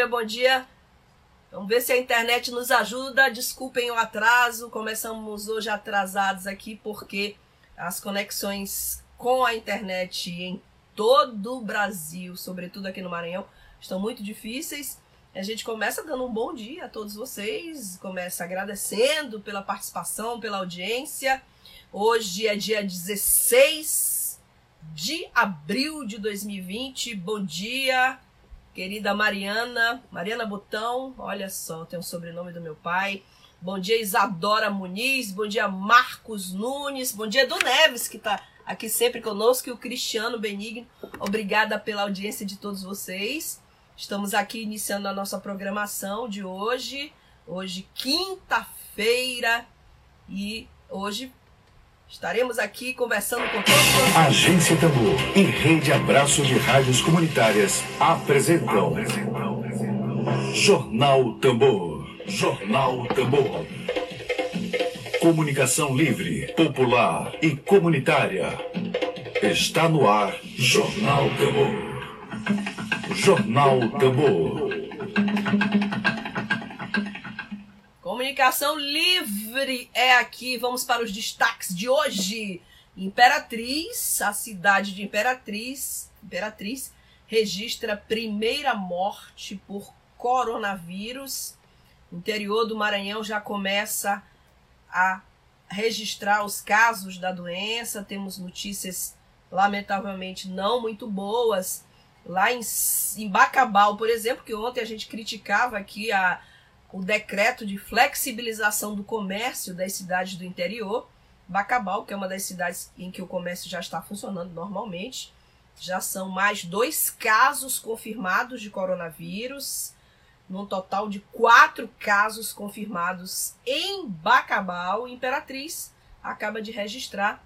dia! Bom dia. Vamos ver se a internet nos ajuda. Desculpem o atraso. Começamos hoje atrasados aqui porque as conexões com a internet em todo o Brasil, sobretudo aqui no Maranhão, estão muito difíceis. A gente começa dando um bom dia a todos vocês, começa agradecendo pela participação, pela audiência. Hoje é dia 16 de abril de 2020. Bom dia, querida Mariana, Mariana Botão. Olha só, tem o sobrenome do meu pai. Bom dia, Isadora Muniz. Bom dia, Marcos Nunes. Bom dia, do Neves, que está aqui sempre conosco, e o Cristiano Benigno. Obrigada pela audiência de todos vocês. Estamos aqui iniciando a nossa programação de hoje. Hoje, quinta-feira. E hoje Estaremos aqui conversando com todos. Agência Tambor e Rede Abraço de Rádios Comunitárias apresentam. Jornal Tambor. Jornal Tambor. Comunicação livre, popular e comunitária. Está no ar. Jornal Tambor. Jornal Tambor. Comunicação livre é aqui. Vamos para os destaques de hoje. Imperatriz, a cidade de Imperatriz, Imperatriz registra primeira morte por coronavírus. O interior do Maranhão já começa a registrar os casos da doença. Temos notícias lamentavelmente não muito boas. Lá em, em Bacabal, por exemplo, que ontem a gente criticava aqui a, o decreto de flexibilização do comércio das cidades do interior. Bacabal, que é uma das cidades em que o comércio já está funcionando normalmente, já são mais dois casos confirmados de coronavírus, num total de quatro casos confirmados em Bacabal. Imperatriz acaba de registrar,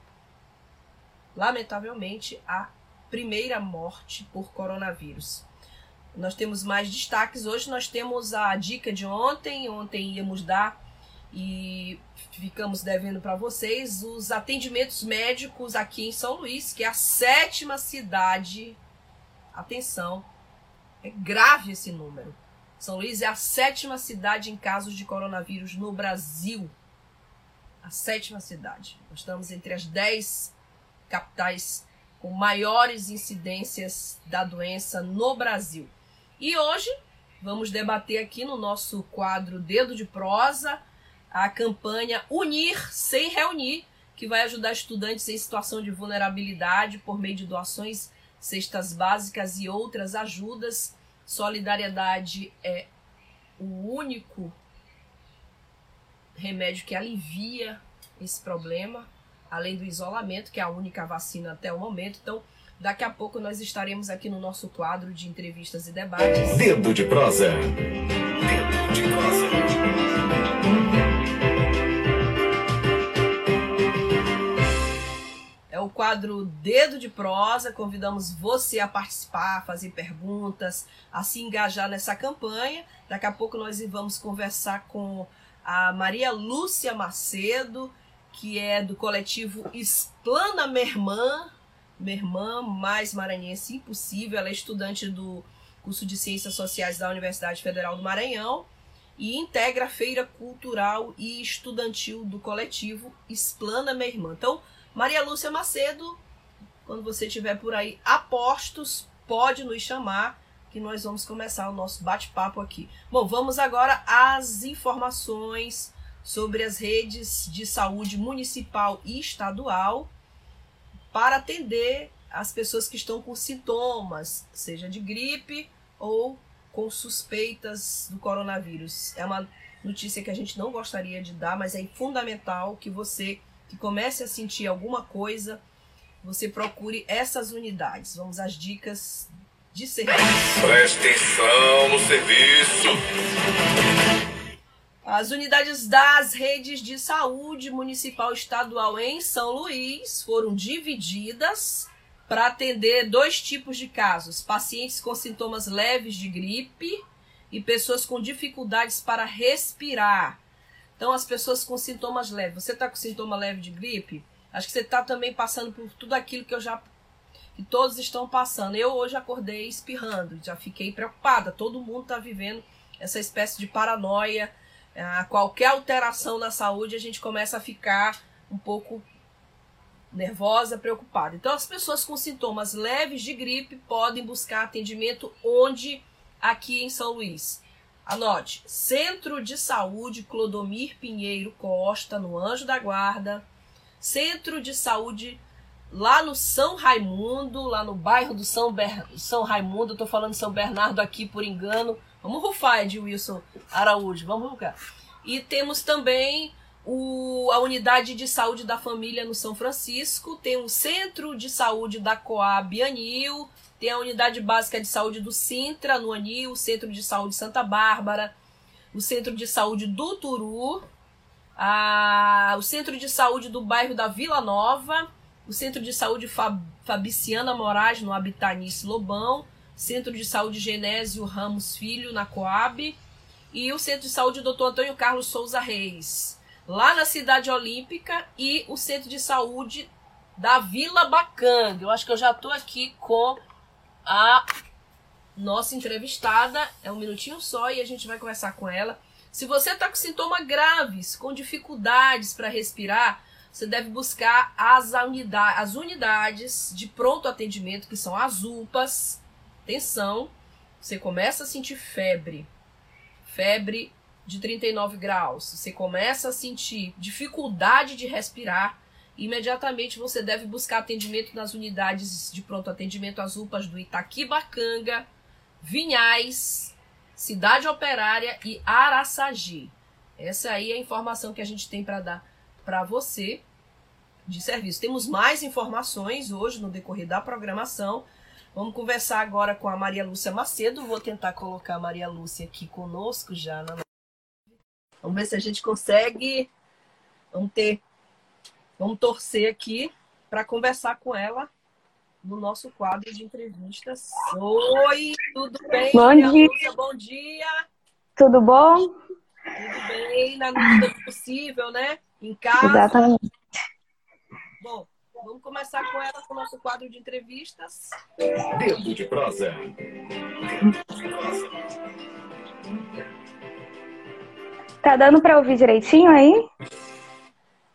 lamentavelmente, a primeira morte por coronavírus. Nós temos mais destaques. Hoje nós temos a dica de ontem. Ontem íamos dar e ficamos devendo para vocês os atendimentos médicos aqui em São Luís, que é a sétima cidade. Atenção, é grave esse número. São Luís é a sétima cidade em casos de coronavírus no Brasil. A sétima cidade. Nós estamos entre as dez capitais com maiores incidências da doença no Brasil. E hoje vamos debater aqui no nosso quadro Dedo de Prosa a campanha Unir sem Reunir, que vai ajudar estudantes em situação de vulnerabilidade por meio de doações, cestas básicas e outras ajudas. Solidariedade é o único remédio que alivia esse problema, além do isolamento, que é a única vacina até o momento. Então, Daqui a pouco nós estaremos aqui no nosso quadro de entrevistas e debates. Dedo de prosa. Dedo de prosa. É o quadro Dedo de Prosa. Convidamos você a participar, a fazer perguntas, a se engajar nessa campanha. Daqui a pouco nós vamos conversar com a Maria Lúcia Macedo, que é do coletivo Explana Mermã, minha irmã mais maranhense impossível. Ela é estudante do curso de Ciências Sociais da Universidade Federal do Maranhão e integra a feira cultural e estudantil do coletivo Explana Minha Irmã. Então, Maria Lúcia Macedo, quando você estiver por aí apostos, pode nos chamar que nós vamos começar o nosso bate-papo aqui. Bom, vamos agora às informações sobre as redes de saúde municipal e estadual para atender as pessoas que estão com sintomas, seja de gripe ou com suspeitas do coronavírus. É uma notícia que a gente não gostaria de dar, mas é fundamental que você que comece a sentir alguma coisa, você procure essas unidades. Vamos às dicas de serviço. Preste atenção no serviço. As unidades das redes de saúde municipal estadual em São Luís foram divididas para atender dois tipos de casos: pacientes com sintomas leves de gripe e pessoas com dificuldades para respirar. Então, as pessoas com sintomas leves. Você está com sintoma leve de gripe? Acho que você está também passando por tudo aquilo que eu já que todos estão passando. Eu hoje acordei espirrando, já fiquei preocupada. Todo mundo está vivendo essa espécie de paranoia. Qualquer alteração na saúde, a gente começa a ficar um pouco nervosa, preocupada. Então, as pessoas com sintomas leves de gripe podem buscar atendimento onde? Aqui em São Luís. Anote: Centro de Saúde Clodomir Pinheiro Costa, no Anjo da Guarda. Centro de Saúde lá no São Raimundo, lá no bairro do São, Ber... São Raimundo. Eu tô falando São Bernardo aqui por engano. Vamos rufar, de Wilson Araújo. Vamos rufar. E temos também o, a unidade de saúde da família no São Francisco, tem o centro de saúde da Coab Anil, tem a unidade básica de saúde do Sintra no Anil, o centro de saúde Santa Bárbara, o centro de saúde do Turu, a, o centro de saúde do bairro da Vila Nova, o centro de saúde Fab, Fabiciana Moraes no Habitanice Lobão, centro de saúde Genésio Ramos Filho na Coab e o centro de saúde Dr. Antônio Carlos Souza Reis lá na Cidade Olímpica e o Centro de Saúde da Vila Bacanga. Eu acho que eu já estou aqui com a nossa entrevistada. É um minutinho só e a gente vai conversar com ela. Se você está com sintomas graves, com dificuldades para respirar, você deve buscar as, unidade, as unidades de pronto atendimento, que são as UPAs. Atenção, você começa a sentir febre, febre de 39 graus, você começa a sentir dificuldade de respirar, imediatamente você deve buscar atendimento nas unidades de pronto atendimento, as UPAs do Itaquibacanga, Vinhais, Cidade Operária e Araçagi. Essa aí é a informação que a gente tem para dar para você de serviço. Temos mais informações hoje no decorrer da programação. Vamos conversar agora com a Maria Lúcia Macedo. Vou tentar colocar a Maria Lúcia aqui conosco já na Vamos ver se a gente consegue. Vamos ter. Vamos torcer aqui para conversar com ela no nosso quadro de entrevistas. Oi, tudo bem? Bom dia. Lúcia, bom dia. Tudo bom? Tudo bem, na medida do possível, né? Em casa. Exatamente. Bom, vamos começar com ela com o nosso quadro de entrevistas. Dedo de prosa. Dedo de prosa. Tá dando para ouvir direitinho aí?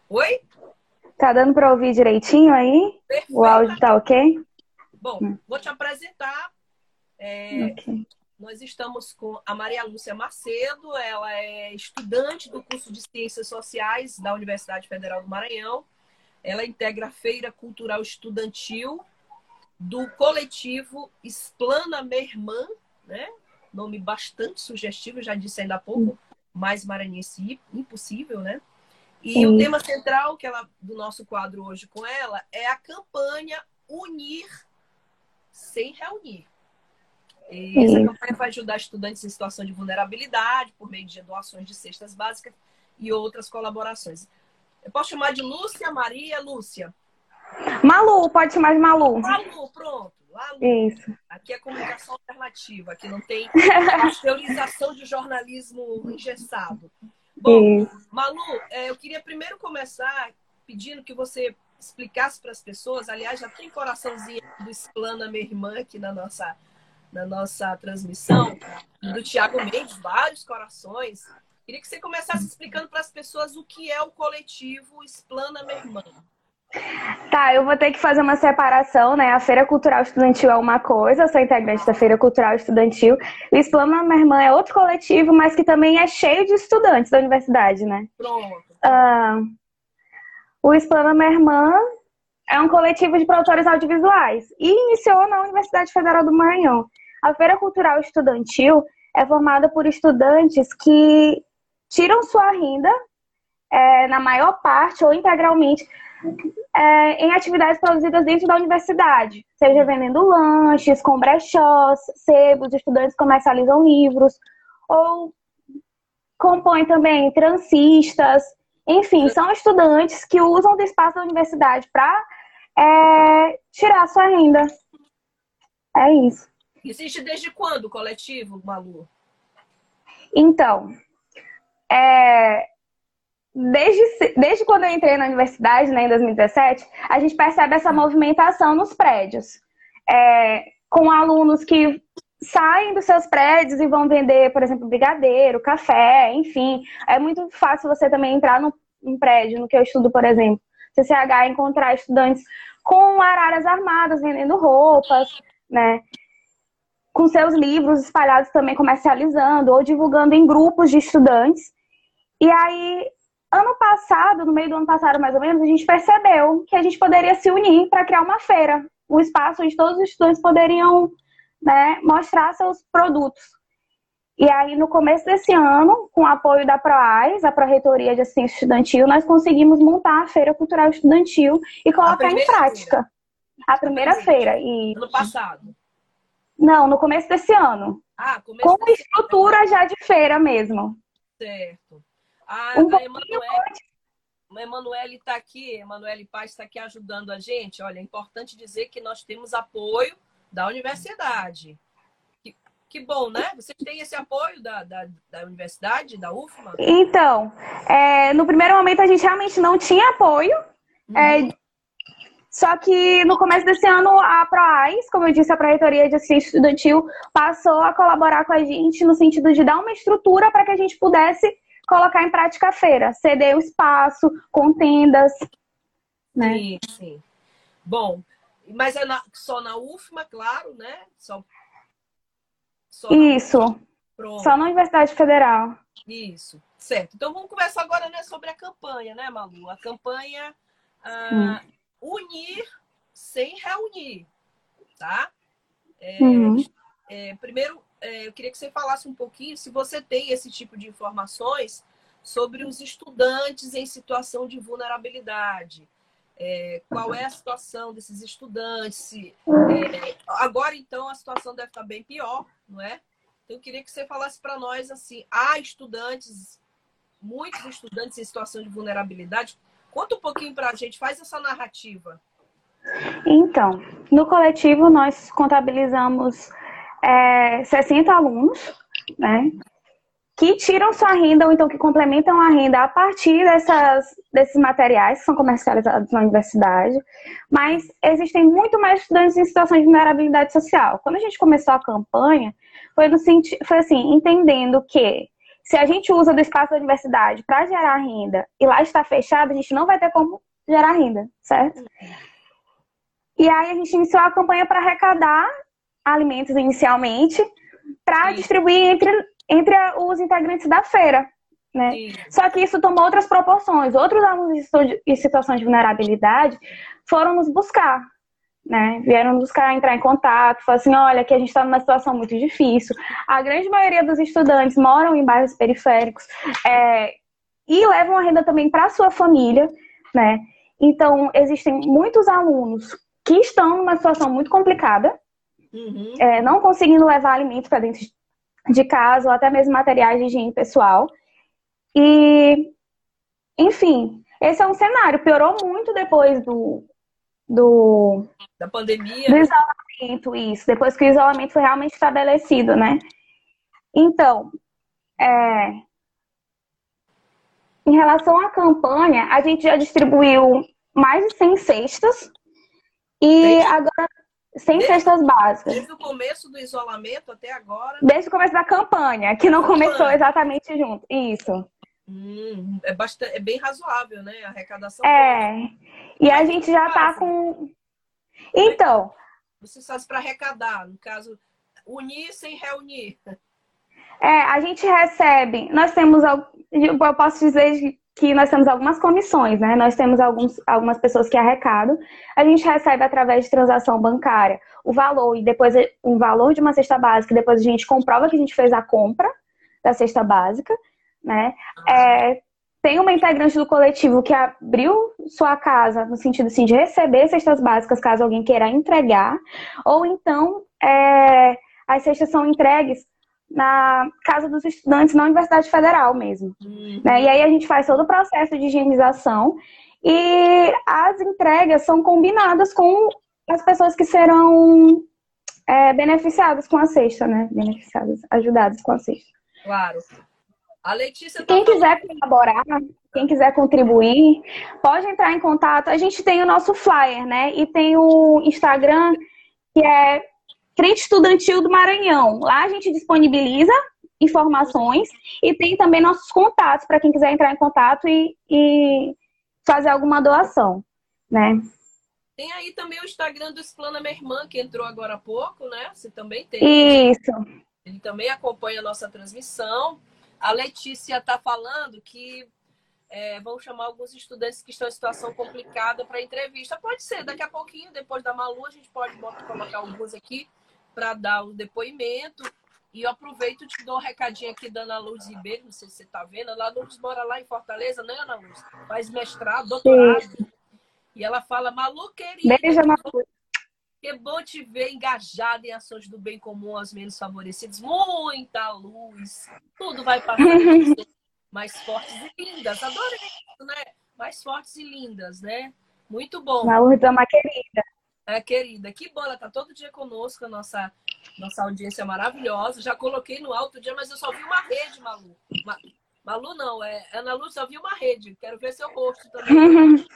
Oi? Tá dando para ouvir direitinho aí? Perfeito. O áudio tá ok? Bom, vou te apresentar. É, Ok. Nós estamos com a Maria Lúcia Macedo, ela é estudante do curso de Ciências Sociais da Universidade Federal do Maranhão. Ela integra a Feira Cultural Estudantil do coletivo Explana Minha Irmã, né? Nome bastante sugestivo, já disse ainda há pouco, mais maranhense impossível, né? E Sim. o tema central que ela, do nosso quadro hoje com ela é a campanha Unir sem reunir. E essa campanha vai ajudar estudantes em situação de vulnerabilidade por meio de doações de cestas básicas e outras colaborações. Eu posso chamar de Lúcia, Maria, Lúcia. Malu, pode chamar de Malu. Malu, pronto. Lalu. Isso. Aqui é comunicação alternativa, aqui não tem pasteurização de jornalismo engessado. Bom, Isso. Malu, é, eu queria primeiro começar pedindo que você explicasse para as pessoas. Aliás, já tem coraçãozinho do Explana Minha Irmã aqui na nossa, na nossa transmissão, do Tiago Mendes, vários corações. Queria que você começasse explicando para as pessoas o que é o coletivo Explana Minha Irmã. Tá, eu vou ter que fazer uma separação, né? A Feira Cultural Estudantil é uma coisa, eu sou integrante da Feira Cultural Estudantil. O Explana Minha Irmã é outro coletivo, mas que também é cheio de estudantes da universidade, né? Pronto. Ah, o Explana Minha Irmã é um coletivo de produtores audiovisuais e iniciou na Universidade Federal do Maranhão. A Feira Cultural Estudantil é formada por estudantes que tiram sua renda, é, na maior parte ou integralmente, é, em atividades produzidas dentro da universidade, seja vendendo lanches, com brechós, sebos, estudantes comercializam livros, ou compõem também transistas, enfim, são estudantes que usam do espaço da universidade para tirar sua renda. É isso. Existe desde quando o coletivo, Malu? Então, é, desde, desde quando eu entrei na universidade, né, em 2017, a gente percebe essa movimentação nos prédios. é, com alunos que saem dos seus prédios e vão vender, por exemplo, brigadeiro, café, enfim. É muito fácil você também entrar num, prédio, no que eu estudo, por exemplo, CCH, encontrar estudantes com araras armadas vendendo roupas, né? Com seus livros espalhados também comercializando ou divulgando em grupos de estudantes. E aí, ano passado, no meio do ano passado mais ou menos, a gente percebeu que a gente poderia se unir para criar uma feira, um espaço onde todos os estudantes poderiam né, mostrar seus produtos. E aí, no começo desse ano, com o apoio da PROAIS, a Pró-Reitoria de Assistência Estudantil, nós conseguimos montar a Feira Cultural Estudantil e colocar em prática. Feira. A primeira feira. E... Ano passado? Não, no começo desse ano. Ah, começo Com estrutura ano. já de feira mesmo. Certo. A, um a Emanuele, está aqui, Emanuele Paz está aqui ajudando a gente. Olha, é importante dizer que nós temos apoio da universidade. Que, que bom, né? Vocês têm esse apoio da, da, da universidade, da UFMA? Então, é, no primeiro momento a gente realmente não tinha apoio. Uhum. É, só que no começo desse ano, a ProAIS, como eu disse, a Pró-Reitoria de Assistência Estudantil, passou a colaborar com a gente no sentido de dar uma estrutura para que a gente pudesse colocar em prática a feira, ceder o espaço, com tendas. Né? Sim, sim. Bom, mas é na, só na UFMA, claro, né? Só, só Isso. Só na Universidade Federal. Isso, certo. Então vamos conversar agora né, sobre a campanha, né, Malu? A campanha ah, Unir sem reunir, tá? É, uhum. é, primeiro, eu queria que você falasse um pouquinho se você tem esse tipo de informações sobre os estudantes em situação de vulnerabilidade é, qual é a situação desses estudantes. É, agora, então, a situação deve estar bem pior, não é? Então, eu queria que você falasse para nós assim: há estudantes, muitos estudantes em situação de vulnerabilidade. Conta um pouquinho para a gente, faz essa narrativa. Então, no coletivo, nós contabilizamos é, 60 alunos, né? que tiram sua renda ou então que complementam a renda a partir dessas, desses materiais que são comercializados na universidade. Mas existem muito mais estudantes em situação de vulnerabilidade social. Quando a gente começou a campanha, foi, no, foi assim, entendendo que se a gente usa do espaço da universidade para gerar renda e lá está fechado, a gente não vai ter como gerar renda, certo? E aí a gente iniciou a campanha para arrecadar alimentos inicialmente, para distribuir entre entre os integrantes da feira. Né? Só que isso tomou outras proporções. Outros alunos em situação de vulnerabilidade foram nos buscar. Né? Vieram nos buscar entrar em contato, falaram assim, olha, que a gente está numa situação muito difícil. A grande maioria dos estudantes moram em bairros periféricos é, e levam a renda também para a sua família, né? Então, existem muitos alunos que estão numa situação muito complicada, uhum. é, não conseguindo levar alimentos para dentro de casa ou até mesmo materiais de higiene pessoal. E, enfim, esse é um cenário. Piorou muito depois do. do da pandemia. Do isolamento, isso. Depois que o isolamento foi realmente estabelecido, né? Então, é, em relação à campanha, a gente já distribuiu mais de 100 cestas. E agora sem desde, cestas básicas. Desde o começo do isolamento até agora? Desde o começo da campanha, que não campanha. começou exatamente junto. Isso. Hum, é, bastante, é bem razoável, né? A arrecadação. É. E a gente já tá com. Então. Você faz para arrecadar, no caso, unir sem reunir. É, a gente recebe, nós temos, eu posso dizer que nós temos algumas comissões, né? Nós temos alguns, algumas pessoas que arrecadam. A gente recebe através de transação bancária o valor e depois um valor de uma cesta básica. Depois a gente comprova que a gente fez a compra da cesta básica, né? É, tem uma integrante do coletivo que abriu sua casa no sentido assim, de receber cestas básicas caso alguém queira entregar, ou então é, as cestas são entregues na casa dos estudantes na Universidade Federal mesmo. Uhum. Né? E aí a gente faz todo o processo de higienização e as entregas são combinadas com as pessoas que serão é, beneficiadas com a cesta, né? Beneficiadas, ajudadas com a cesta. Claro. A Letícia tá Quem quiser colaborar, quem quiser contribuir, pode entrar em contato. A gente tem o nosso flyer, né? E tem o Instagram que é Frente Estudantil do Maranhão. Lá a gente disponibiliza informações e tem também nossos contatos para quem quiser entrar em contato e, e fazer alguma doação, né? Tem aí também o Instagram do Explana Minha Irmã, que entrou agora há pouco, né? Você também tem. Isso. Ele também acompanha a nossa transmissão. A Letícia está falando que é, vão chamar alguns estudantes que estão em situação complicada para entrevista. Pode ser, daqui a pouquinho, depois da Malu, a gente pode colocar alguns aqui para dar o depoimento. E eu aproveito e te dou um recadinho aqui da Ana Luz Ribeiro, não sei se você está vendo. Ana Luz mora lá em Fortaleza, né, Ana Luz? Faz mestrado, doutorado. Sim. E ela fala, Malu, querida. Beijo, Malu. Que bom te ver engajada em ações do bem comum aos menos favorecidos. Muita luz. Tudo vai passar mais fortes e lindas. Adorei isso, né? Mais fortes e lindas, né? Muito bom. Malu é uma querida. É, querida. Que bom, ela tá todo dia conosco, a nossa, nossa audiência maravilhosa. Já coloquei no alto dia, mas eu só vi uma rede, Malu. Ma... Malu não, é Ana Lu, só vi uma rede. Quero ver seu rosto também.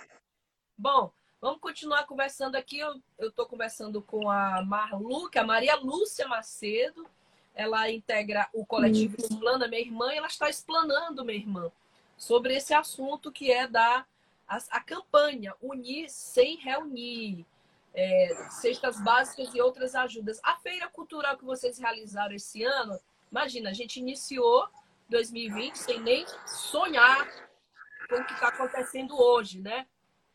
bom, Vamos continuar conversando aqui. Eu estou conversando com a Marlu, que é a Maria Lúcia Macedo. Ela integra o coletivo Explana Minha Irmã e ela está explanando, minha irmã, sobre esse assunto que é da a, a campanha Unir Sem Reunir. É, cestas básicas e outras ajudas. A feira cultural que vocês realizaram esse ano, imagina, a gente iniciou 2020 sem nem sonhar com o que está acontecendo hoje, né?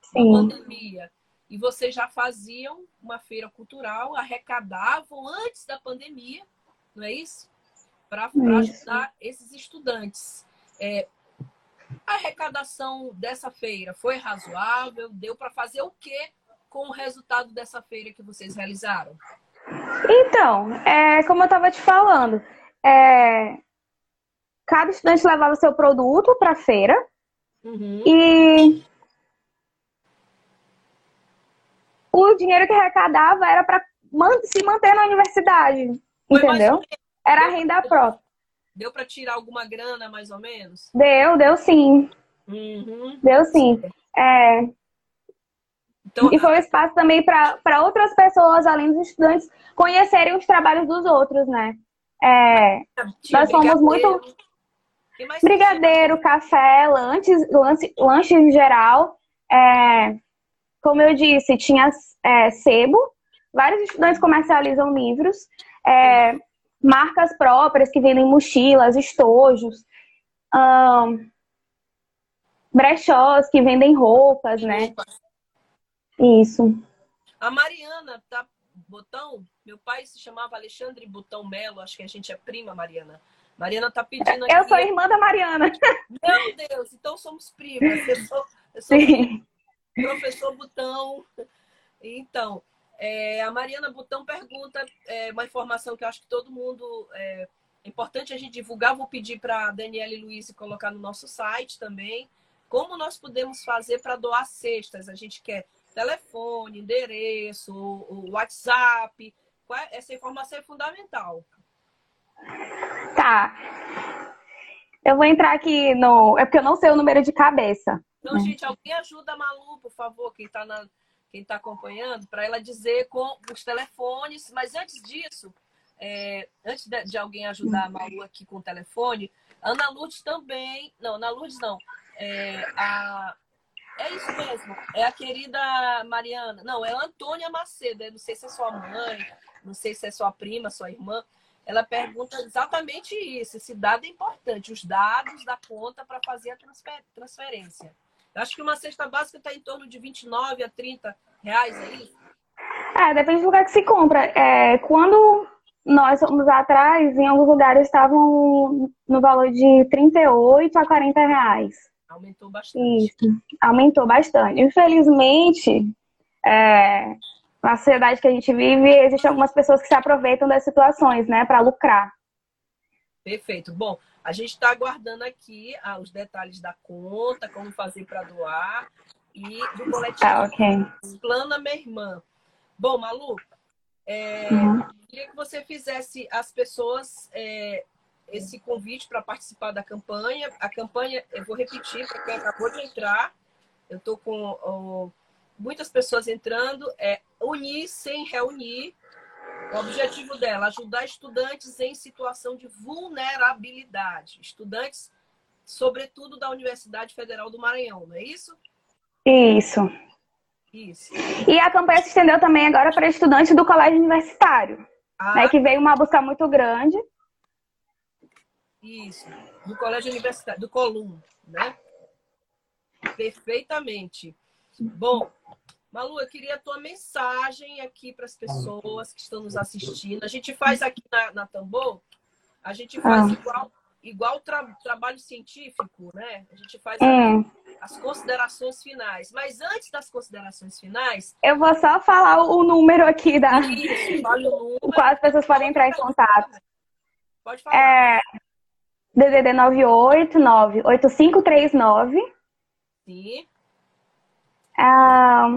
Sim. pandemia. E vocês já faziam uma feira cultural, arrecadavam antes da pandemia, não é isso? Para ajudar esses estudantes. É, a arrecadação dessa feira foi razoável? Deu para fazer o quê com o resultado dessa feira que vocês realizaram? Então, é, como eu estava te falando, é, cada estudante levava seu produto para a feira uhum. e o dinheiro que arrecadava era para se manter na universidade, Foi entendeu? Era a renda própria. Deu para tirar alguma grana, mais ou menos? Deu, deu sim. Uhum. Deu sim. É... Então, e foi um espaço também para outras pessoas, além dos estudantes, conhecerem os trabalhos dos outros, né? É... nós somos muito. Brigadeiro, café, lanches, lanche, lanche em geral. É... Como eu disse, tinha é, sebo, vários estudantes comercializam livros, é, marcas próprias que vendem mochilas, estojos, um, brechós que vendem roupas, né? Isso. A Mariana tá Botão, meu pai se chamava Alexandre Botão Melo, acho que a gente é prima, Mariana. Mariana tá pedindo aqui. Eu sou irmã da Mariana. Meu Deus, então somos primas. Eu sou, eu sou professor Botão. Então, é, a Mariana Botão pergunta é, uma informação que eu acho que todo mundo é, é importante a gente divulgar. Vou pedir para a Daniela e Luiz colocar no nosso site também. Como nós podemos fazer para doar cestas? A gente quer telefone, endereço, o WhatsApp. Essa informação é fundamental. Tá. Eu vou entrar aqui no. É porque eu não sei o número de cabeça. Então, né? gente, alguém ajuda a Malu, por favor, quem está na, quem está acompanhando, para ela dizer com os telefones. Mas antes disso, é, antes de, de, alguém ajudar a Malu aqui com o telefone, Ana Lourdes também. Não, Ana Lourdes não. É, a, é isso mesmo. É a querida Mariana. Não, é a Antônia Macedo. Eu não sei se é sua mãe, não sei se é sua prima, sua irmã. Ela pergunta exatamente isso. Esse dado é importante. Os dados da conta para fazer a transfer, transferência. Acho que uma cesta básica está em torno de 29 a 30 reais aí. É, depende do lugar que se compra. É, quando nós fomos atrás, em alguns lugares estavam no valor de 38 a 40 reais. Aumentou bastante. Isso, aumentou bastante. Infelizmente, é, na sociedade que a gente vive, existem algumas pessoas que se aproveitam das situações, né, para lucrar. Perfeito. Bom, a gente está aguardando aqui ah, os detalhes da conta, como fazer para doar e do coletivo ah, okay. Plana Minha Irmã. Bom, Malu, é, uhum. queria que você fizesse as pessoas é, esse convite para participar da campanha. A campanha, eu vou repetir para quem acabou de entrar, eu estou com muitas pessoas entrando, é unir sem reunir, O objetivo dela ajudar estudantes em situação de vulnerabilidade, estudantes, sobretudo da Universidade Federal do Maranhão, não é isso? Isso. Isso. E a campanha se estendeu também agora para estudantes do colégio universitário, Ah, né, que veio uma busca muito grande. Isso, do Colégio Universitário, do Colum, né? Perfeitamente. Bom, Malu, eu queria a tua mensagem aqui para as pessoas que estão nos assistindo. A gente faz aqui na, na Tambor, a gente faz Ah. igual, igual tra- trabalho científico, né? A gente faz Hum. as considerações finais. Mas antes das considerações finais, Eu vou só falar o número aqui da isso, o número. o qual as pessoas podem entrar em contato. Pode falar. É DDD 989 8539 Sim. Ah,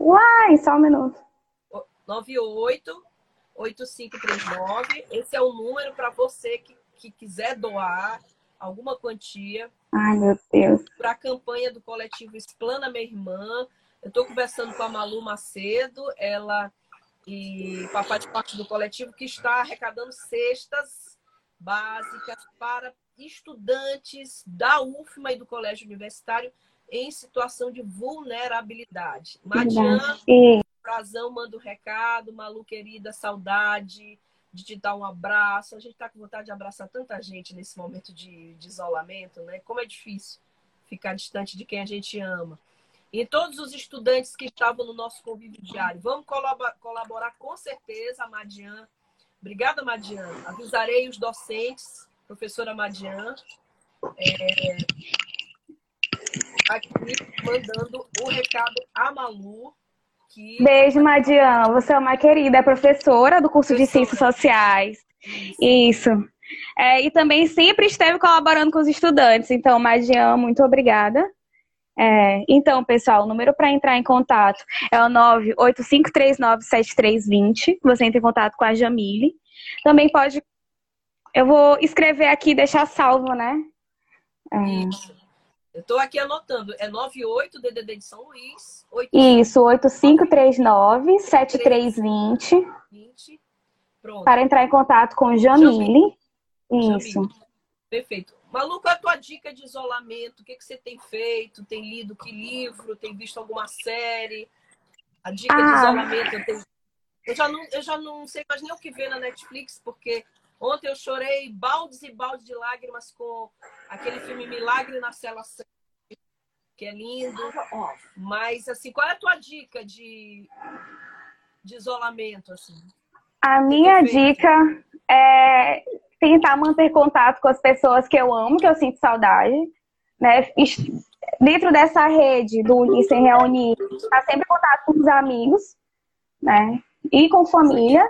Uai, só um minuto. 98 8539. Esse é o número para você que, que quiser doar alguma quantia Ai, meu Deus. para a campanha do coletivo Explana Minha Irmã. Eu estou conversando com a Malu Macedo, ela e papai de parte do coletivo que está arrecadando cestas básicas para estudantes da UFMA e do Colégio Universitário em situação de vulnerabilidade. Madian, E Frazão manda um recado, Malu querida, saudade de te dar um abraço. A gente está com vontade de abraçar tanta gente nesse momento de, de isolamento, né? Como é difícil ficar distante de quem a gente ama. E todos os estudantes que estavam no nosso convívio diário, vamos colabor- colaborar com certeza, Madian. Obrigada, Madian. Avisarei os docentes, professora Madian, é, aqui mandando o recado a Malu, que beijo, Madian. Você é uma querida, é professora do curso de Professora. Ciências Sociais. Isso. É, e também sempre esteve colaborando com os estudantes. Então, Madian, muito obrigada. É, então, pessoal, o número para entrar em contato é o 985397320. Você entra em contato com a Jamile. Também pode. Eu vou escrever aqui e deixar salvo, né? É, Isso. Eu estou aqui anotando. É 98 DDD de São Luís, isso, 85397320. 820. Pronto. Para entrar em contato com Jamile. Isso. Jamile. Perfeito. Malu, qual é a tua dica de isolamento? O que, que você tem feito? Tem lido que livro? Tem visto alguma série? A dica de Ah. isolamento. Eu, tenho- eu já não, eu já não sei mais nem o que ver na Netflix, porque ontem eu chorei baldes e baldes de lágrimas com aquele filme Milagre na Cela 7, que é lindo. Mas, assim, qual é a tua dica de, de isolamento? Assim? A minha dica é tentar manter contato com as pessoas que eu amo, que eu sinto saudade, né? Dentro dessa rede do Sem Reunir, estar sempre em contato com os amigos, né? E com família.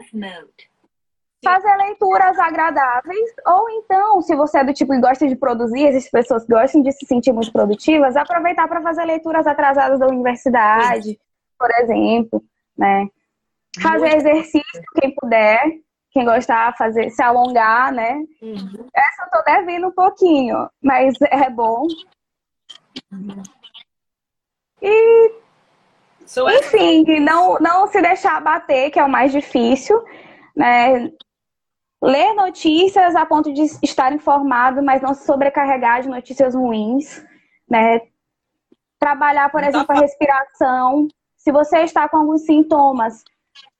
Fazer leituras agradáveis, ou então, se você é do tipo que gosta de produzir, existem pessoas que gostam de se sentir muito produtivas, aproveitar para fazer leituras atrasadas da universidade, por exemplo, né? Fazer exercício, quem puder, quem gostar, fazer, se alongar, né? Uhum. Essa eu tô devendo um pouquinho, mas é bom. E, essas enfim, não, não se deixar abater, que é o mais difícil, né? Ler notícias a ponto de estar informado, mas não se sobrecarregar de notícias ruins, né? Trabalhar, por exemplo, a respiração. Se você está com alguns sintomas,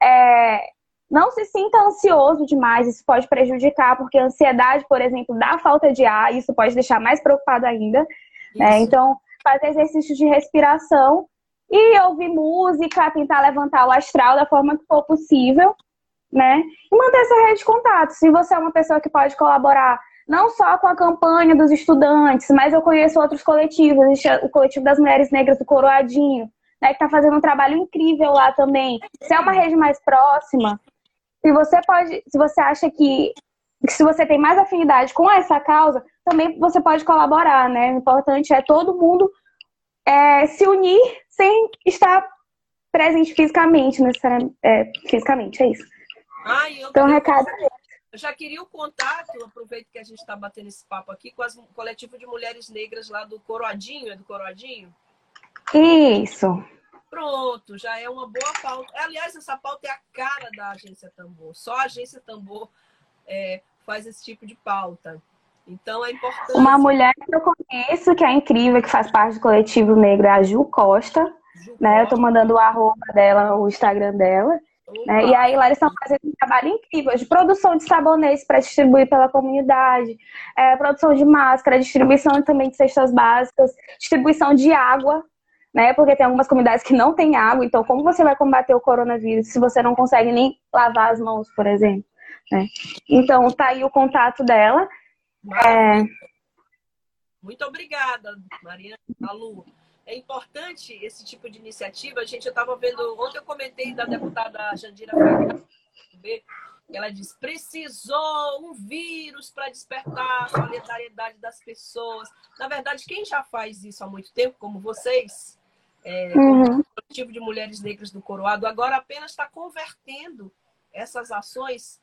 é, não se sinta ansioso demais, isso pode prejudicar, porque a ansiedade, por exemplo, dá falta de ar, isso pode deixar mais preocupado ainda. né? Então, fazer exercícios de respiração e ouvir música, tentar levantar o astral da forma que for possível, né? E manter essa rede de contato. Se você é uma pessoa que pode colaborar não só com a campanha dos estudantes, mas eu conheço outros coletivos, o coletivo das mulheres negras do Coroadinho, né, que está fazendo um trabalho incrível lá também. Se é uma rede mais próxima, se você pode, se você acha que se você tem mais afinidade com essa causa, também você pode colaborar, né? O importante é todo mundo é, se unir sem estar presente fisicamente, necessariamente. É, fisicamente, é isso. Ai, eu, Então, recado eu já queria o contato, aproveito que a gente está batendo esse papo aqui, com o coletivo de mulheres negras lá do Coroadinho, é do Coroadinho? Isso. Pronto, já é uma boa pauta. Aliás, essa pauta é a cara da Agência Tambor. Só a Agência Tambor é, faz esse tipo de pauta. Então é importante. Uma mulher que eu conheço, que é incrível, que faz parte do coletivo negro, é a Ju Costa. Ju né? Costa. Eu tô mandando o arroba dela, o Instagram dela. Né? E aí lá eles estão fazendo um trabalho incrível de produção de sabonetes para distribuir pela comunidade, é, produção de máscara, distribuição também de cestas básicas, distribuição de água, né? Porque tem algumas comunidades que não têm água, então como você vai combater o coronavírus se você não consegue nem lavar as mãos, por exemplo? Né? Então tá aí o contato dela. É... Muito obrigada, Maria Lu é importante esse tipo de iniciativa. A gente, eu estava vendo, ontem eu comentei da deputada Jandira ela diz: precisou um vírus para despertar a solidariedade das pessoas. Na verdade, quem já faz isso há muito tempo, como vocês, é, uhum. o coletivo de mulheres negras do Coroado, agora apenas está convertendo essas ações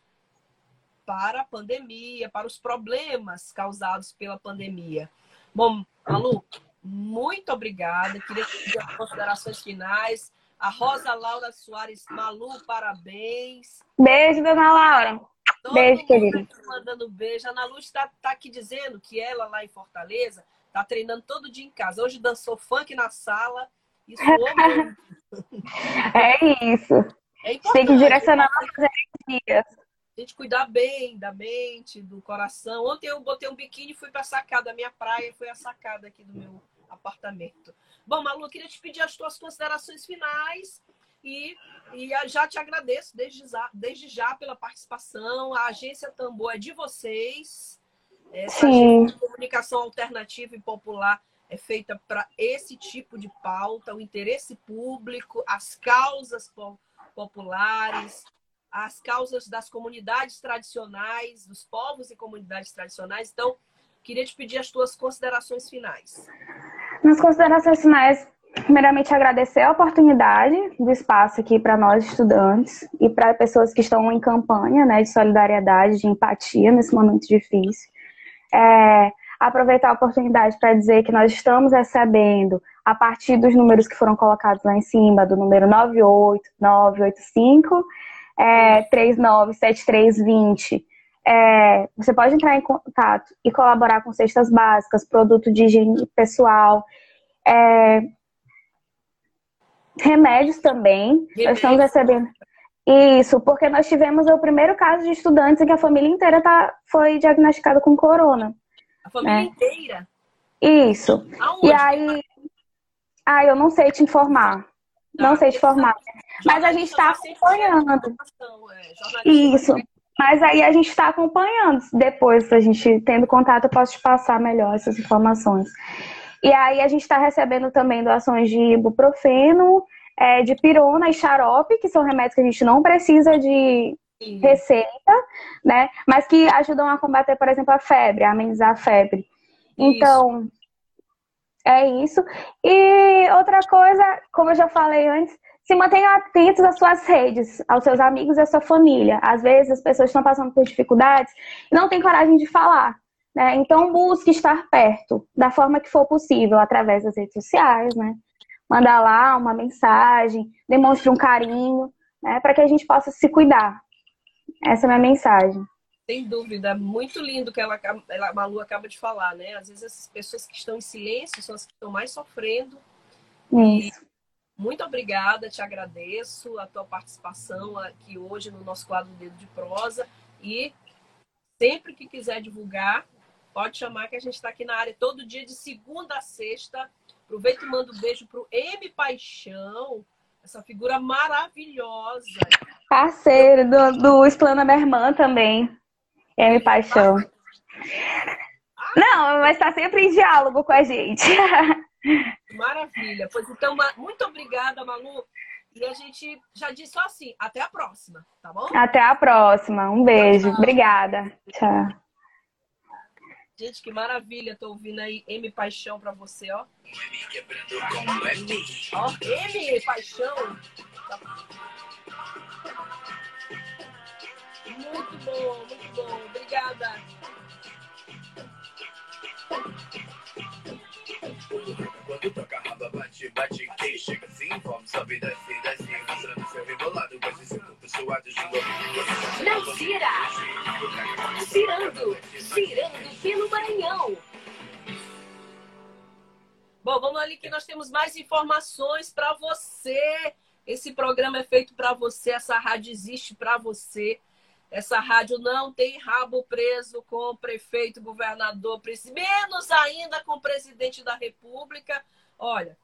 para a pandemia, para os problemas causados pela pandemia. Bom, Malu, muito obrigada. Queria pedir as considerações finais. A Rosa Laura Soares Malu, parabéns. Beijo, dona Laura. Todo beijo, querida. Tá mandando beijo. A Ana Luz está tá aqui dizendo que ela lá em Fortaleza está treinando todo dia em casa. Hoje dançou funk na sala. Isso é isso. É Tem que direcionar nossas energias a gente cuidar bem da mente, do coração. Ontem eu botei um biquíni e fui para a sacada, a minha praia foi a sacada aqui do meu apartamento. Bom, Malu, eu queria te pedir as tuas considerações finais e, e já te agradeço desde já, desde já pela participação. A agência Tambor é de vocês. Essa Sim. de comunicação alternativa e popular é feita para esse tipo de pauta, o interesse público, as causas populares, as causas das comunidades tradicionais, dos povos e comunidades tradicionais. Então, queria te pedir as tuas considerações finais. Nas considerações finais, primeiramente agradecer a oportunidade do espaço aqui para nós estudantes e para pessoas que estão em campanha né, de solidariedade, de empatia nesse momento difícil. É, aproveitar a oportunidade para dizer que nós estamos recebendo, a partir dos números que foram colocados lá em cima, do número 98985, é, 397320. É, você pode entrar em contato e colaborar com cestas básicas, produto de higiene pessoal, é, remédios também. Nós estamos recebendo. Isso, porque nós tivemos o primeiro caso de estudantes em que a família inteira tá, foi diagnosticada com corona. A família né? inteira? Isso. Aonde? E aí. Ah, eu não sei te informar. Não, não sei te informar. Mas a gente está acompanhando. É, Isso. Mas aí a gente está acompanhando. Depois, a gente tendo contato, eu posso te passar melhor essas informações. E aí a gente está recebendo também doações de ibuprofeno, é, de pirona e xarope, que são remédios que a gente não precisa de. Receita, né? Mas que ajudam a combater, por exemplo, a febre, a amenizar a febre. Então, isso. é isso. E outra coisa, como eu já falei antes, se mantenha atentos às suas redes, aos seus amigos e à sua família. Às vezes as pessoas estão passando por dificuldades e não têm coragem de falar. Né? Então busque estar perto da forma que for possível, através das redes sociais, né? Mandar lá uma mensagem, demonstre um carinho, né? Para que a gente possa se cuidar. Essa é a minha mensagem. Sem dúvida, muito lindo que ela, a Malu acaba de falar, né? Às vezes essas pessoas que estão em silêncio são as que estão mais sofrendo. Isso. E muito obrigada, te agradeço a tua participação aqui hoje no nosso quadro Dedo de Prosa. E sempre que quiser divulgar, pode chamar que a gente está aqui na área todo dia, de segunda a sexta. Aproveita e manda um beijo para o M Paixão, essa figura maravilhosa. Parceiro do, do Explana Minha Irmã também. M Paixão. Não, mas está sempre em diálogo com a gente. Maravilha. Pois então, muito obrigada, Malu. E a gente já disse só assim, até a próxima, tá bom? Até a próxima. Um beijo. Tchau. Obrigada. Tchau. Gente, que maravilha. Tô ouvindo aí M Paixão pra você, ó. Ó, M Paixão. muito bom, muito bom. Obrigada. Quando toca a raba, bate, bate, quem chega assim, vamos sobe, desce, desce, mostrando seu rebolado, mas esse corpo suado de novo. Não, gira! Cirando, cirando pelo Maranhão. Bom, vamos ali que nós temos mais informações para você. Esse programa é feito para você, essa rádio existe para você. Essa rádio não tem rabo preso com o prefeito, governador, menos ainda com o presidente da República. Olha,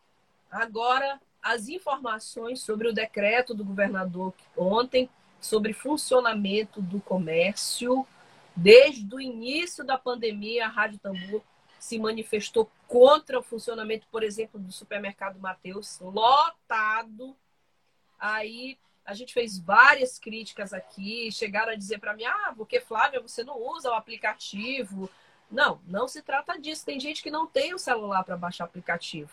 agora as informações sobre o decreto do governador ontem sobre funcionamento do comércio. Desde o início da pandemia, a Rádio Tambor se manifestou contra o funcionamento, por exemplo, do supermercado Mateus, lotado. Aí a gente fez várias críticas aqui, chegaram a dizer para mim: ah, porque Flávia, você não usa o aplicativo. Não, não se trata disso. Tem gente que não tem o celular para baixar aplicativo.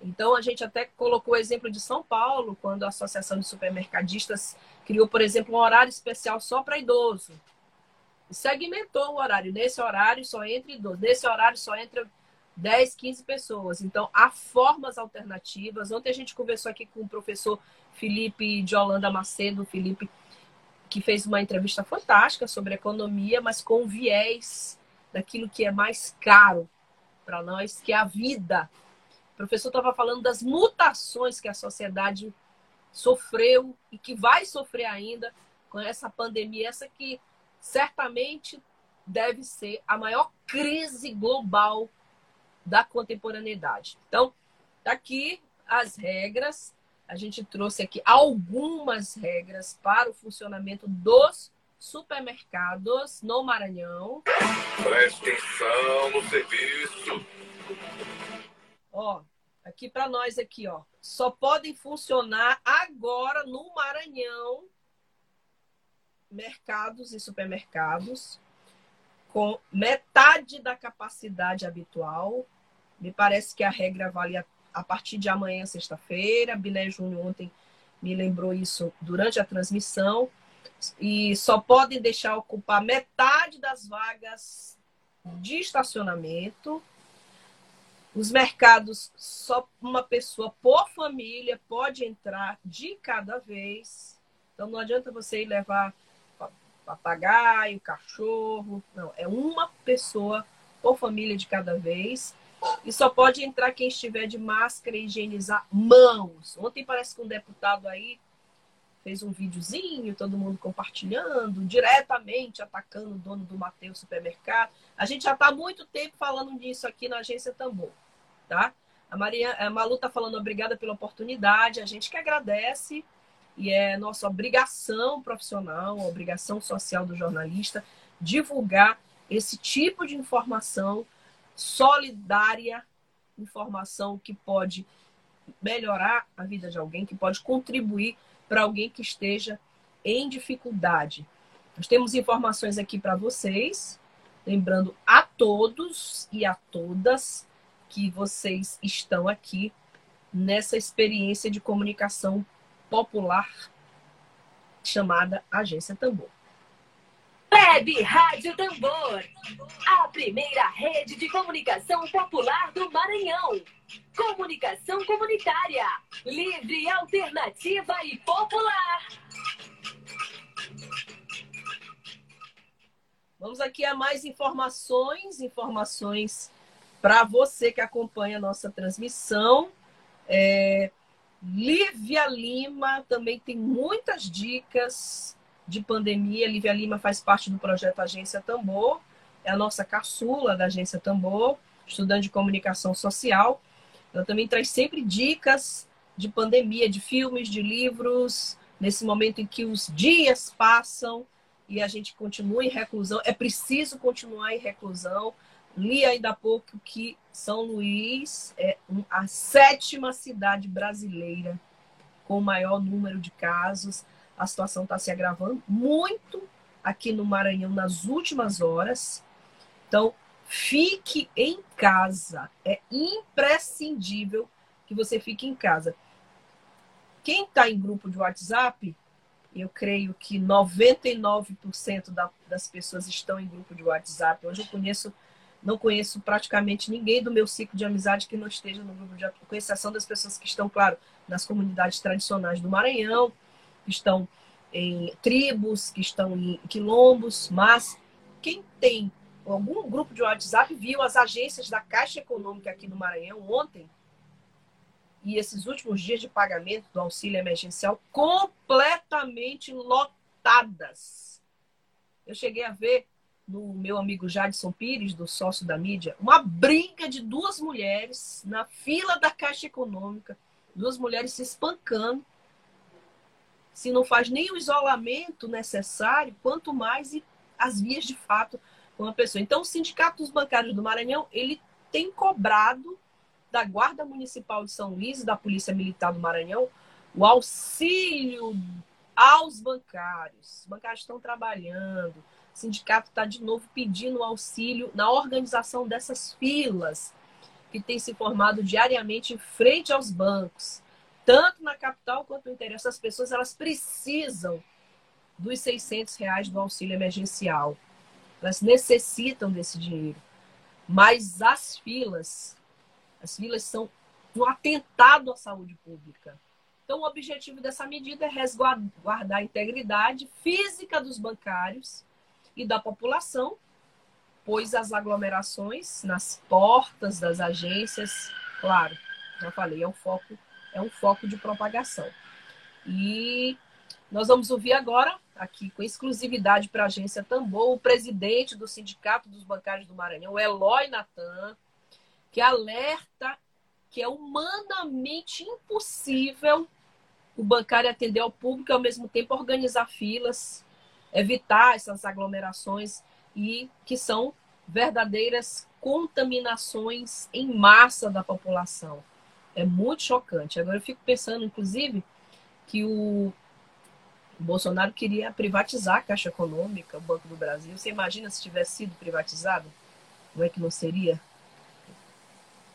Então, a gente até colocou o exemplo de São Paulo, quando a Associação de Supermercadistas criou, por exemplo, um horário especial só para idoso. Segmentou o horário. Nesse horário só entra idoso. Nesse horário só entra 10, 15 pessoas. Então, há formas alternativas. Ontem a gente conversou aqui com o professor Felipe de Holanda Macedo, Felipe, que fez uma entrevista fantástica sobre economia, mas com viés daquilo que é mais caro para nós, que é a vida o professor estava falando das mutações que a sociedade sofreu e que vai sofrer ainda com essa pandemia, essa que certamente deve ser a maior crise global da contemporaneidade. Então, aqui as regras, a gente trouxe aqui algumas regras para o funcionamento dos supermercados no Maranhão. Preste atenção no serviço. Ó, aqui para nós aqui, ó. Só podem funcionar agora no Maranhão mercados e supermercados com metade da capacidade habitual. Me parece que a regra vale a, partir de amanhã, sexta-feira. Biné Júnior ontem me lembrou isso durante a transmissão. E só podem deixar ocupar metade das vagas de estacionamento os mercados, só uma pessoa por família pode entrar de cada vez. Então não adianta você ir levar papagaio, cachorro. Não, é uma pessoa por família de cada vez. E só pode entrar quem estiver de máscara e higienizar mãos. Ontem parece que um deputado aí fez um videozinho, todo mundo compartilhando, diretamente atacando o dono do Mateus Supermercado. A gente já está há muito tempo falando disso aqui na agência Tambor, tá? A, Maria, a Malu está falando obrigada pela oportunidade, a gente que agradece e é nossa obrigação profissional, obrigação social do jornalista divulgar esse tipo de informação solidária, informação que pode melhorar a vida de alguém, que pode contribuir para alguém que esteja em dificuldade. Nós temos informações aqui para vocês, lembrando a todos e a todas que vocês estão aqui nessa experiência de comunicação popular chamada Agência Tambor. Web Rádio Tambor, primeira rede de comunicação popular do Maranhão. Comunicação comunitária, livre, alternativa e popular. Vamos aqui a mais informações, informações para você que acompanha a nossa transmissão. É, Lívia Lima também tem muitas dicas de pandemia. Lívia Lima faz parte do projeto Agência Tambor, é a nossa caçula da Agência Tambor, estudante de comunicação social. Ela também traz sempre dicas de pandemia, de filmes, de livros, nesse momento em que os dias passam e a gente continua em reclusão. É preciso continuar em reclusão. Li ainda há pouco que São Luís é a sétima cidade brasileira com o maior número de casos. A situação está se agravando muito aqui no Maranhão nas últimas horas. Então, Fique em casa. É imprescindível que você fique em casa. Quem está em grupo de WhatsApp, eu creio que 99% da, das pessoas estão em grupo de WhatsApp. Hoje eu conheço, não conheço praticamente ninguém do meu ciclo de amizade que não esteja no grupo de WhatsApp, com exceção das pessoas que estão, claro, nas comunidades tradicionais do Maranhão, que estão em tribos, que estão em quilombos, mas quem tem algum grupo de WhatsApp viu as agências da Caixa Econômica aqui no Maranhão ontem e esses últimos dias de pagamento do auxílio emergencial completamente lotadas. Eu cheguei a ver no meu amigo Jadson Pires, do sócio da mídia, uma briga de duas mulheres na fila da Caixa Econômica, duas mulheres se espancando. Se não faz nem o isolamento necessário, quanto mais as vias de fato com a pessoa. Então, o Sindicato dos Bancários do Maranhão, ele tem cobrado da Guarda Municipal de São Luís e da Polícia Militar do Maranhão o auxílio aos bancários. Os bancários estão trabalhando. O sindicato está de novo pedindo auxílio na organização dessas filas que tem se formado diariamente em frente aos bancos, tanto na capital quanto no interior. Essas pessoas elas precisam dos 600 reais do auxílio emergencial. Elas necessitam desse dinheiro. Mas as filas, as filas são um atentado à saúde pública. Então, o objetivo dessa medida é resguardar a integridade física dos bancários e da população, pois as aglomerações nas portas das agências, claro, já falei, é um foco, é um foco de propagação. E nós vamos ouvir agora, aqui com exclusividade para a agência Tambor, o presidente do Sindicato dos Bancários do Maranhão, Eloy Natan, que alerta que é humanamente impossível o bancário atender ao público e, ao mesmo tempo, organizar filas, evitar essas aglomerações e que são verdadeiras contaminações em massa da população. É muito chocante. Agora eu fico pensando, inclusive, que o o Bolsonaro queria privatizar a Caixa Econômica, o Banco do Brasil. Você imagina se tivesse sido privatizado? Não é que não seria?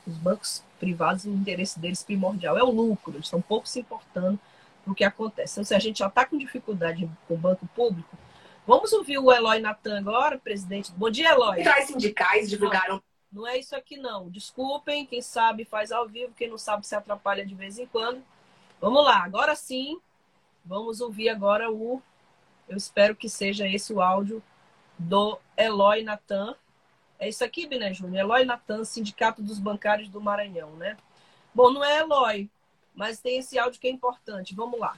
Os bancos privados, o interesse deles primordial é o lucro, eles estão pouco se importando com o que acontece. Então, se a gente já está com dificuldade com o banco público, vamos ouvir o Eloy Natan agora, presidente. Bom dia, Eloy. Centrais sindicais divulgaram. Não, não é isso aqui, não. Desculpem, quem sabe faz ao vivo, quem não sabe se atrapalha de vez em quando. Vamos lá, agora sim, Vamos ouvir agora o. Eu espero que seja esse o áudio do Eloy Natan. É isso aqui, Biné Júnior? Eloy Natan, Sindicato dos Bancários do Maranhão, né? Bom, não é Eloy, mas tem esse áudio que é importante. Vamos lá.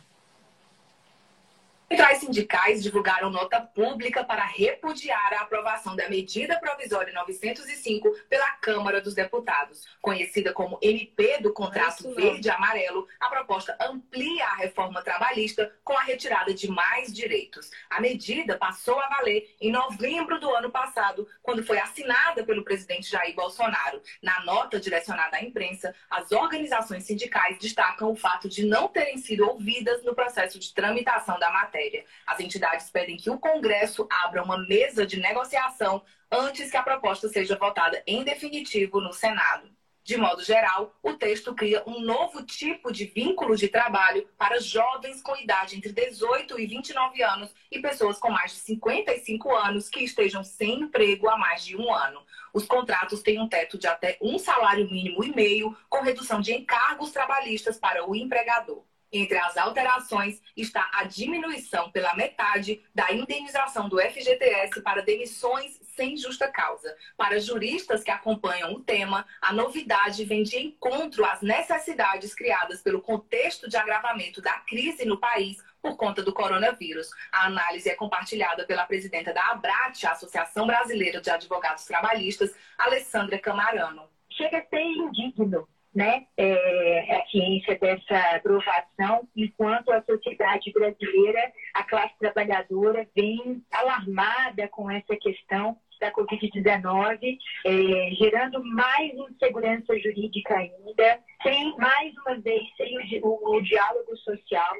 Centrais sindicais divulgaram nota pública para repudiar a aprovação da medida provisória 905 pela Câmara dos Deputados. Conhecida como MP do contrato verde-amarelo, a proposta amplia a reforma trabalhista com a retirada de mais direitos. A medida passou a valer em novembro do ano passado, quando foi assinada pelo presidente Jair Bolsonaro. Na nota direcionada à imprensa, as organizações sindicais destacam o fato de não terem sido ouvidas no processo de tramitação da matéria matéria. As entidades pedem que o Congresso abra uma mesa de negociação antes que a proposta seja votada em definitivo no Senado. De modo geral, o texto cria um novo tipo de vínculo de trabalho para jovens com idade entre 18 e 29 anos e pessoas com mais de 55 anos que estejam sem emprego há mais de um ano. Os contratos têm um teto de até um salário mínimo e meio, com redução de encargos trabalhistas para o empregador. Entre as alterações está a diminuição pela metade da indenização do FGTS para demissões sem justa causa. Para juristas que acompanham o tema, a novidade vem de encontro às necessidades criadas pelo contexto de agravamento da crise no país por conta do coronavírus. A análise é compartilhada pela presidenta da ABRAT, a Associação Brasileira de Advogados Trabalhistas, Alessandra Camarano. Chega a ser indigno né, é, a ciência dessa aprovação, enquanto a sociedade brasileira, a classe trabalhadora, vem alarmada com essa questão da Covid-19, é, gerando mais insegurança jurídica ainda, sem, mais uma vez, sem o, o, o diálogo social,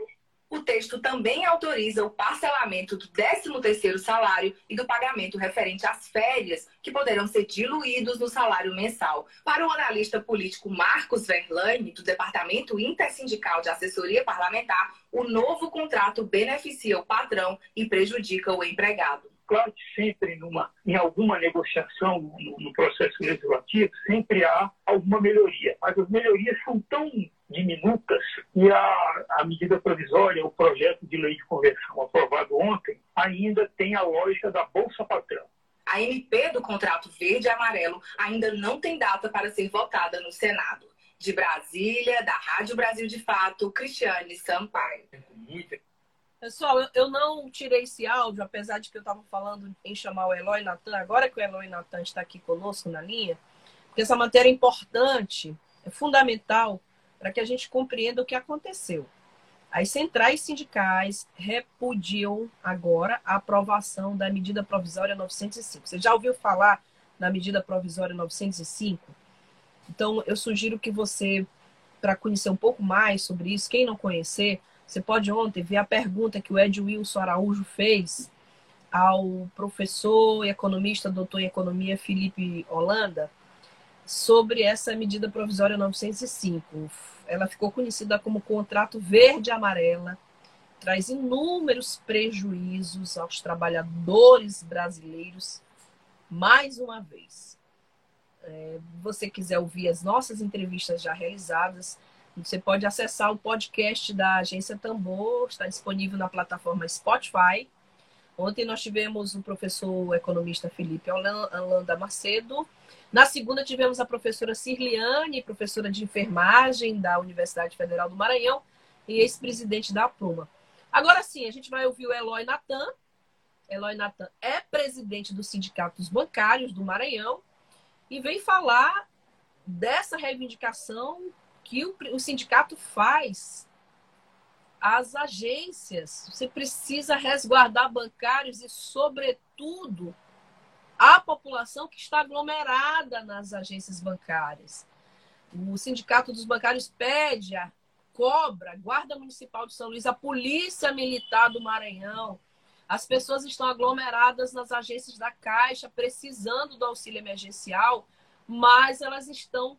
o texto também autoriza o parcelamento do 13º salário e do pagamento referente às férias, que poderão ser diluídos no salário mensal. Para o analista político Marcos Verlaine, do Departamento Intersindical de Assessoria Parlamentar, o novo contrato beneficia o patrão e prejudica o empregado. Claro que sempre numa, em alguma negociação no, no processo legislativo, sempre há alguma melhoria, mas as melhorias são tão diminutas e a, a medida provisória, o projeto de lei de conversão aprovado ontem, ainda tem a lógica da Bolsa Patrão. A MP do contrato verde e amarelo ainda não tem data para ser votada no Senado. De Brasília, da Rádio Brasil de Fato, Cristiane Sampaio. Pessoal, eu não tirei esse áudio, apesar de que eu estava falando em chamar o Eloy Natan, agora que o Eloy Natan está aqui conosco na linha, porque essa matéria é importante, é fundamental para que a gente compreenda o que aconteceu. As centrais sindicais repudiam agora a aprovação da medida provisória 905. Você já ouviu falar na medida provisória 905? Então, eu sugiro que você, para conhecer um pouco mais sobre isso, quem não conhecer, você pode ontem ver a pergunta que o Ed Wilson Araújo fez ao professor e economista, doutor em economia Felipe Holanda, sobre essa medida provisória 905. Ela ficou conhecida como contrato verde-amarela, traz inúmeros prejuízos aos trabalhadores brasileiros, mais uma vez. É, você quiser ouvir as nossas entrevistas já realizadas, você pode acessar o podcast da Agência Tambor, está disponível na plataforma Spotify. Ontem nós tivemos o professor economista Felipe Holanda Macedo, na segunda, tivemos a professora Cirliane, professora de enfermagem da Universidade Federal do Maranhão e ex-presidente da Pluma. Agora sim, a gente vai ouvir o Eloy Natan. Eloy Natan é presidente do Sindicato dos Bancários do Maranhão e vem falar dessa reivindicação que o sindicato faz às agências. Você precisa resguardar bancários e, sobretudo, a população que está aglomerada nas agências bancárias. O Sindicato dos Bancários pede a cobra, Guarda Municipal de São Luís, a Polícia Militar do Maranhão. As pessoas estão aglomeradas nas agências da Caixa, precisando do auxílio emergencial, mas elas estão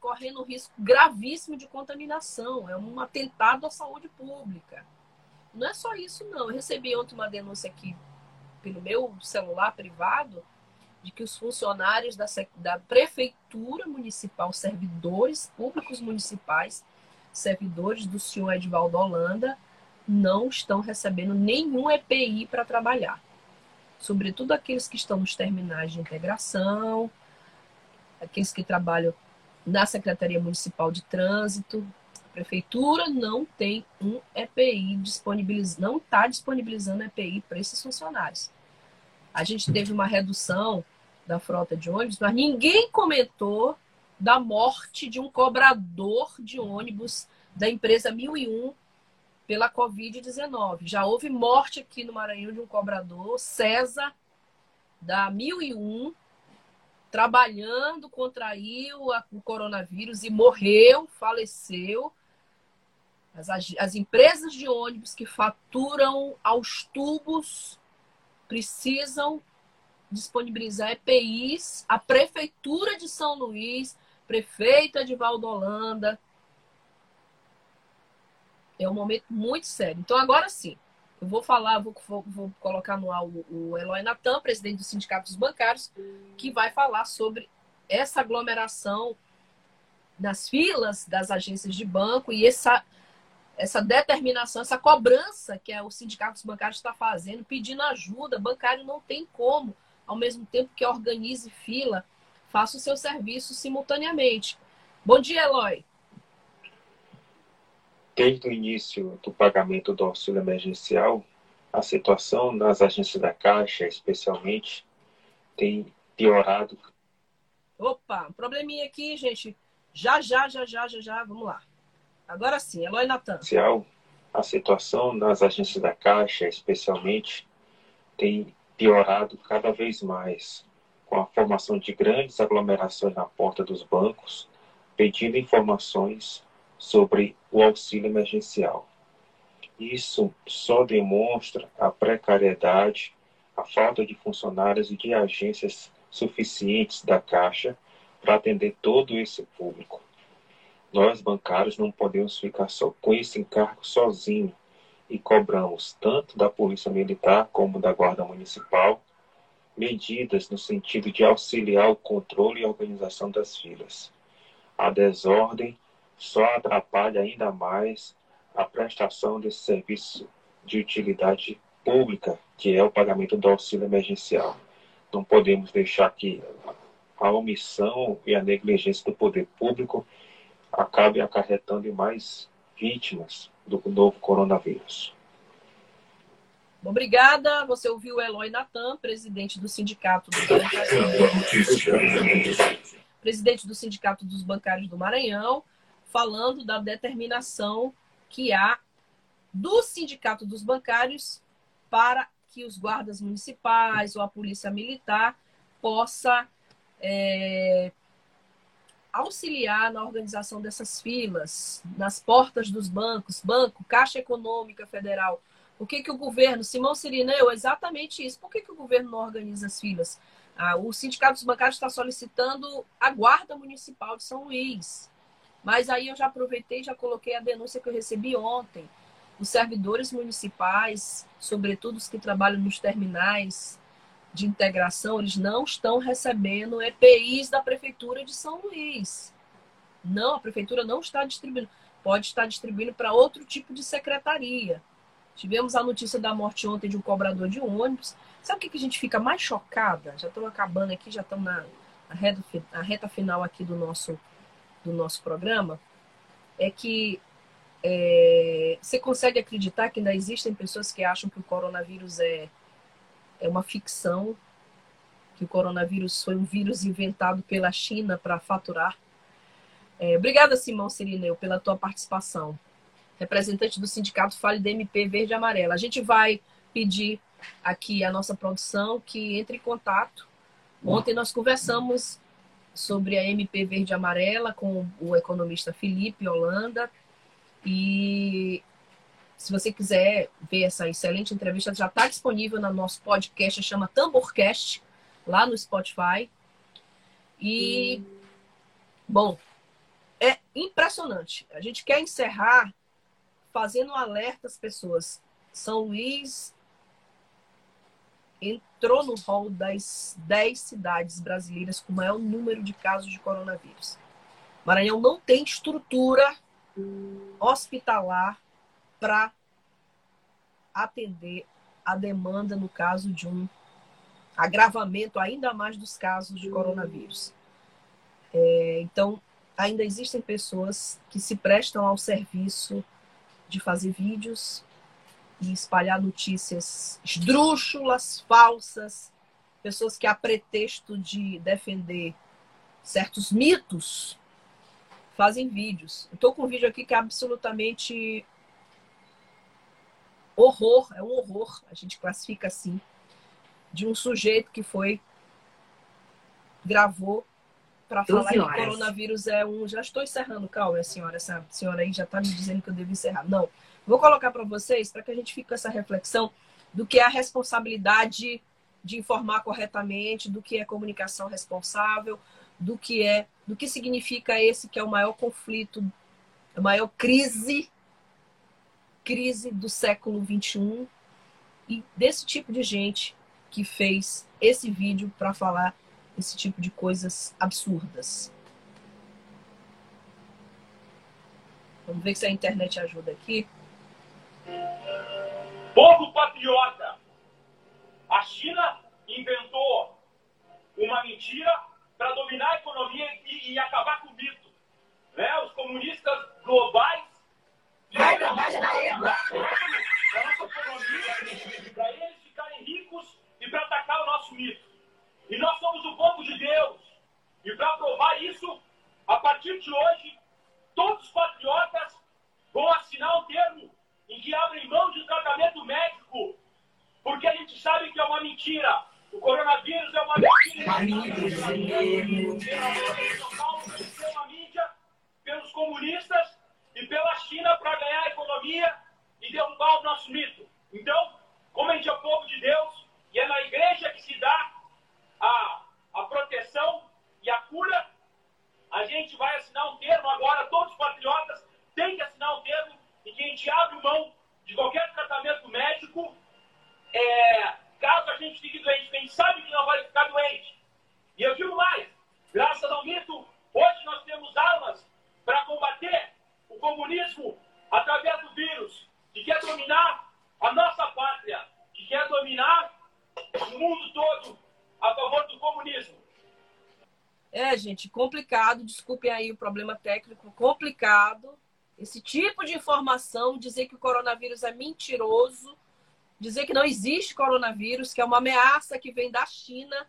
correndo risco gravíssimo de contaminação. É um atentado à saúde pública. Não é só isso, não. Eu recebi ontem uma denúncia aqui pelo meu celular privado de que os funcionários da, da prefeitura municipal, servidores públicos municipais, servidores do senhor Edvaldo Holanda, não estão recebendo nenhum EPI para trabalhar. Sobretudo aqueles que estão nos terminais de integração, aqueles que trabalham na Secretaria Municipal de Trânsito. A prefeitura não tem um EPI disponibilizado, não está disponibilizando EPI para esses funcionários. A gente teve uma redução da frota de ônibus, mas ninguém comentou da morte de um cobrador de ônibus da empresa 1001 pela Covid-19. Já houve morte aqui no Maranhão de um cobrador, César, da 1001, trabalhando, contraiu o coronavírus e morreu, faleceu. As, as empresas de ônibus que faturam aos tubos precisam disponibilizar EPIs, a Prefeitura de São Luís, prefeita de Valdolanda. É um momento muito sério. Então, agora sim, eu vou falar, vou, vou, vou colocar no ar o, o Eloy Natan, presidente do Sindicato dos Bancários, que vai falar sobre essa aglomeração nas filas das agências de banco e essa essa determinação, essa cobrança que é o sindicato dos bancários está fazendo, pedindo ajuda. Bancário não tem como, ao mesmo tempo que organize fila, faça o seu serviço simultaneamente. Bom dia, Eloy. Desde o início do pagamento do auxílio emergencial, a situação nas agências da Caixa, especialmente, tem piorado. Opa, um probleminha aqui, gente. Já, já, já, já, já, já. Vamos lá. Agora sim, Eloy Natan. A situação nas agências da Caixa, especialmente, tem piorado cada vez mais, com a formação de grandes aglomerações na porta dos bancos, pedindo informações sobre o auxílio emergencial. Isso só demonstra a precariedade, a falta de funcionários e de agências suficientes da Caixa para atender todo esse público. Nós, bancários, não podemos ficar só com esse encargo sozinho e cobramos tanto da Polícia Militar como da Guarda Municipal medidas no sentido de auxiliar o controle e organização das filas. A desordem só atrapalha ainda mais a prestação desse serviço de utilidade pública, que é o pagamento do auxílio emergencial. Não podemos deixar que a omissão e a negligência do poder público acabe acarretando em mais vítimas do novo coronavírus. Obrigada. Você ouviu o Eloy Natan, presidente do Sindicato dos Bancários, presidente do Sindicato dos Bancários do Maranhão, falando da determinação que há do Sindicato dos Bancários para que os guardas municipais ou a polícia militar possa é, auxiliar na organização dessas filas, nas portas dos bancos, banco, Caixa Econômica Federal. Por que, que o governo, Simão Sirineu, exatamente isso. Por que, que o governo não organiza as filas? Ah, o Sindicato dos Bancários está solicitando a Guarda Municipal de São Luís. Mas aí eu já aproveitei já coloquei a denúncia que eu recebi ontem. Os servidores municipais, sobretudo os que trabalham nos terminais de integração, eles não estão recebendo EPIs da Prefeitura de São Luís. Não, a Prefeitura não está distribuindo. Pode estar distribuindo para outro tipo de secretaria. Tivemos a notícia da morte ontem de um cobrador de ônibus. Sabe o que, que a gente fica mais chocada? Já estamos acabando aqui, já estamos na, na, reta, na reta final aqui do nosso, do nosso programa. É que é, você consegue acreditar que ainda existem pessoas que acham que o coronavírus é é uma ficção, que o coronavírus foi um vírus inventado pela China para faturar. É, obrigada, Simão Sirineu, pela tua participação. Representante do sindicato Fale DMP Verde e Amarela. A gente vai pedir aqui a nossa produção que entre em contato. Ontem nós conversamos sobre a MP Verde Amarela com o economista Felipe Holanda e se você quiser ver essa excelente entrevista, já está disponível no nosso podcast, chama Tamborcast, lá no Spotify. E, bom, é impressionante. A gente quer encerrar fazendo um alerta às pessoas. São Luís entrou no rol das 10 cidades brasileiras com maior número de casos de coronavírus. Maranhão não tem estrutura hospitalar para atender a demanda no caso de um agravamento ainda mais dos casos de coronavírus. É, então, ainda existem pessoas que se prestam ao serviço de fazer vídeos e espalhar notícias esdrúxulas, falsas, pessoas que, a pretexto de defender certos mitos, fazem vídeos. Estou com um vídeo aqui que é absolutamente horror, é um horror, a gente classifica assim, de um sujeito que foi, gravou para falar que o coronavírus é um. Já estou encerrando, calma, senhora. Essa senhora aí já está me dizendo que eu devo encerrar. Não. Vou colocar para vocês, para que a gente fique com essa reflexão do que é a responsabilidade de informar corretamente, do que é comunicação responsável, do que é, do que significa esse que é o maior conflito, a maior crise crise do século 21 e desse tipo de gente que fez esse vídeo para falar esse tipo de coisas absurdas. Vamos ver se a internet ajuda aqui. Povo patriota, a China inventou uma mentira para dominar a economia e, e acabar com o mito. Né? Os comunistas globais para eles ficarem ricos e para atacar o nosso mito. E nós somos o povo de Deus. E para provar isso, a partir de hoje, todos os patriotas vão assinar um termo em que abrem mão de tratamento médico, porque a gente sabe que é uma mentira. O coronavírus é uma mentira. Pela mídia, pelos comunistas e pela China para ganhar a economia e derrubar o nosso mito. Então, como a gente é povo de Deus, e é na igreja que se dá a, a proteção e a cura, a gente vai assinar um termo agora, todos os patriotas têm que assinar um termo em que a gente abre mão de qualquer tratamento médico, é, caso a gente fique doente, gente sabe que não vai ficar doente. E eu digo mais, graças ao mito, Hoje nós temos armas para combater o comunismo através do vírus, que quer dominar a nossa pátria, que quer dominar o mundo todo a favor do comunismo. É, gente, complicado. Desculpem aí o problema técnico, complicado. Esse tipo de informação, dizer que o coronavírus é mentiroso, dizer que não existe coronavírus, que é uma ameaça que vem da China,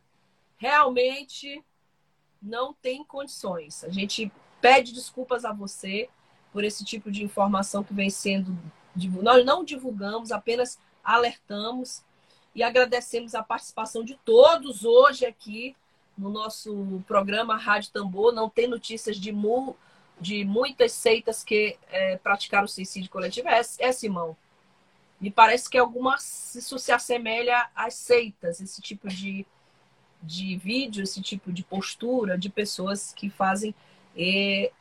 realmente não tem condições. A gente pede desculpas a você por esse tipo de informação que vem sendo. Nós não divulgamos, apenas alertamos e agradecemos a participação de todos hoje aqui no nosso programa Rádio Tambor. Não tem notícias de, mu, de muitas seitas que é, praticaram suicídio coletivo. É, é, Simão? Me parece que alguma, isso se assemelha às seitas, esse tipo de, de vídeo, esse tipo de postura de pessoas que fazem é,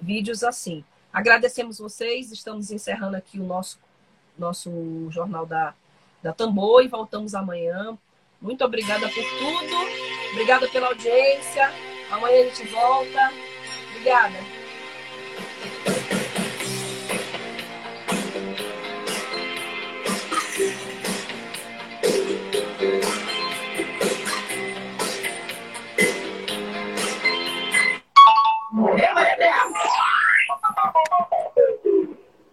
vídeos assim. Agradecemos vocês, estamos encerrando aqui o nosso, nosso Jornal da, da Tambor e voltamos amanhã. Muito obrigada por tudo. Obrigada pela audiência. Amanhã a gente volta. Obrigada.